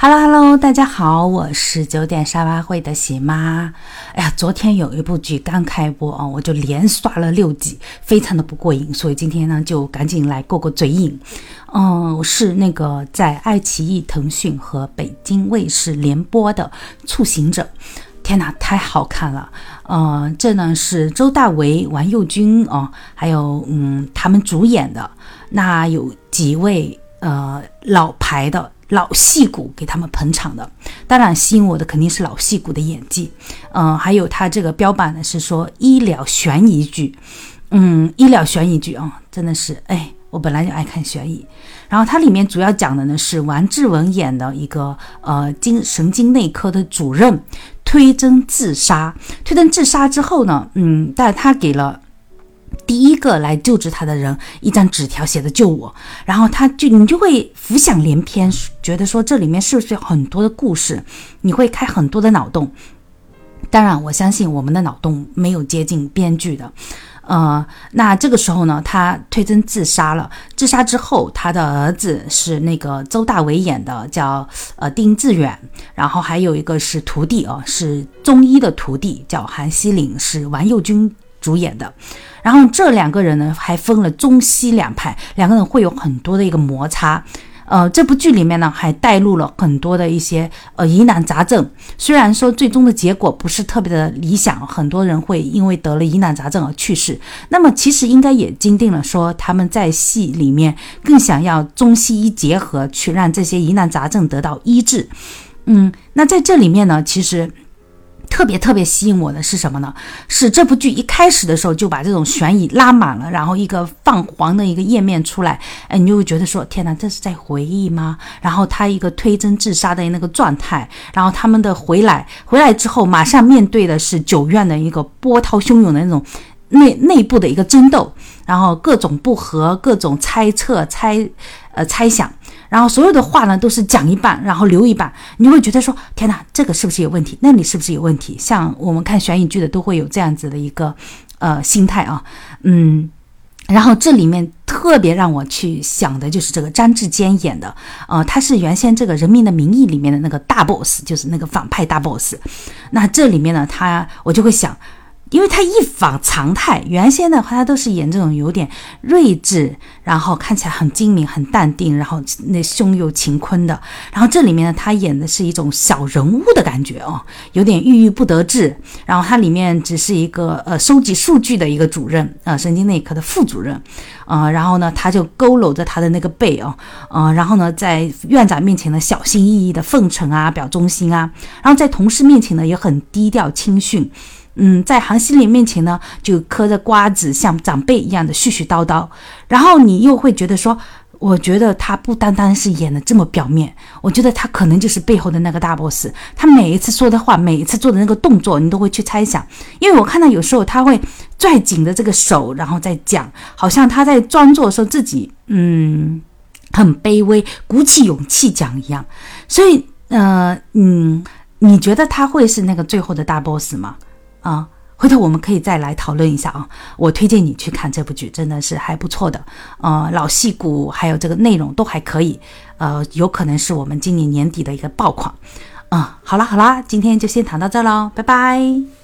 Hello Hello，大家好，我是九点沙发会的喜妈。哎呀，昨天有一部剧刚开播啊，我就连刷了六集，非常的不过瘾，所以今天呢就赶紧来过过嘴瘾。嗯，是那个在爱奇艺、腾讯和北京卫视联播的《促行者》。天哪，太好看了！呃，这呢是周大为、王佑君哦，还有嗯他们主演的。那有几位呃老牌的。老戏骨给他们捧场的，当然吸引我的肯定是老戏骨的演技，嗯，还有他这个标榜的是说医疗悬疑剧，嗯，医疗悬疑剧啊，真的是，哎，我本来就爱看悬疑，然后它里面主要讲的呢是王志文演的一个呃精神经内科的主任推针自杀，推针自杀之后呢，嗯，但是他给了。第一个来救治他的人，一张纸条写的“救我”，然后他就你就会浮想联翩，觉得说这里面是不是有很多的故事？你会开很多的脑洞。当然，我相信我们的脑洞没有接近编剧的。呃，那这个时候呢，他推针自杀了。自杀之后，他的儿子是那个周大为演的，叫呃丁志远，然后还有一个是徒弟哦，是中医的徒弟，叫韩熙岭，是王佑军主演的。然后这两个人呢，还分了中西两派，两个人会有很多的一个摩擦。呃，这部剧里面呢，还带入了很多的一些呃疑难杂症。虽然说最终的结果不是特别的理想，很多人会因为得了疑难杂症而去世。那么其实应该也坚定了说他们在戏里面更想要中西医结合，去让这些疑难杂症得到医治。嗯，那在这里面呢，其实。特别特别吸引我的是什么呢？是这部剧一开始的时候就把这种悬疑拉满了，然后一个泛黄的一个页面出来，哎，你就会觉得说，天哪，这是在回忆吗？然后他一个推针自杀的那个状态，然后他们的回来，回来之后马上面对的是九院的一个波涛汹涌的那种内内部的一个争斗，然后各种不和，各种猜测、猜呃猜想。然后所有的话呢都是讲一半，然后留一半，你会觉得说天哪，这个是不是有问题？那里是不是有问题？像我们看悬疑剧的都会有这样子的一个呃心态啊，嗯，然后这里面特别让我去想的就是这个张志坚演的，呃，他是原先这个《人民的名义》里面的那个大 boss，就是那个反派大 boss。那这里面呢，他我就会想。因为他一反常态，原先的话他都是演这种有点睿智，然后看起来很精明、很淡定，然后那胸有乾坤的。然后这里面呢，他演的是一种小人物的感觉哦，有点郁郁不得志。然后他里面只是一个呃收集数据的一个主任，呃神经内科的副主任，呃，然后呢他就佝偻着他的那个背哦，呃，然后呢在院长面前呢小心翼翼的奉承啊，表忠心啊，然后在同事面前呢也很低调谦逊。嗯，在韩熙林面前呢，就嗑着瓜子，像长辈一样的絮絮叨叨。然后你又会觉得说，我觉得他不单单是演的这么表面，我觉得他可能就是背后的那个大 boss。他每一次说的话，每一次做的那个动作，你都会去猜想。因为我看到有时候他会拽紧的这个手，然后再讲，好像他在装作说自己嗯很卑微，鼓起勇气讲一样。所以，呃，嗯，你觉得他会是那个最后的大 boss 吗？啊，回头我们可以再来讨论一下啊。我推荐你去看这部剧，真的是还不错的。呃，老戏骨还有这个内容都还可以，呃，有可能是我们今年年底的一个爆款。嗯，好啦好啦，今天就先谈到这喽，拜拜。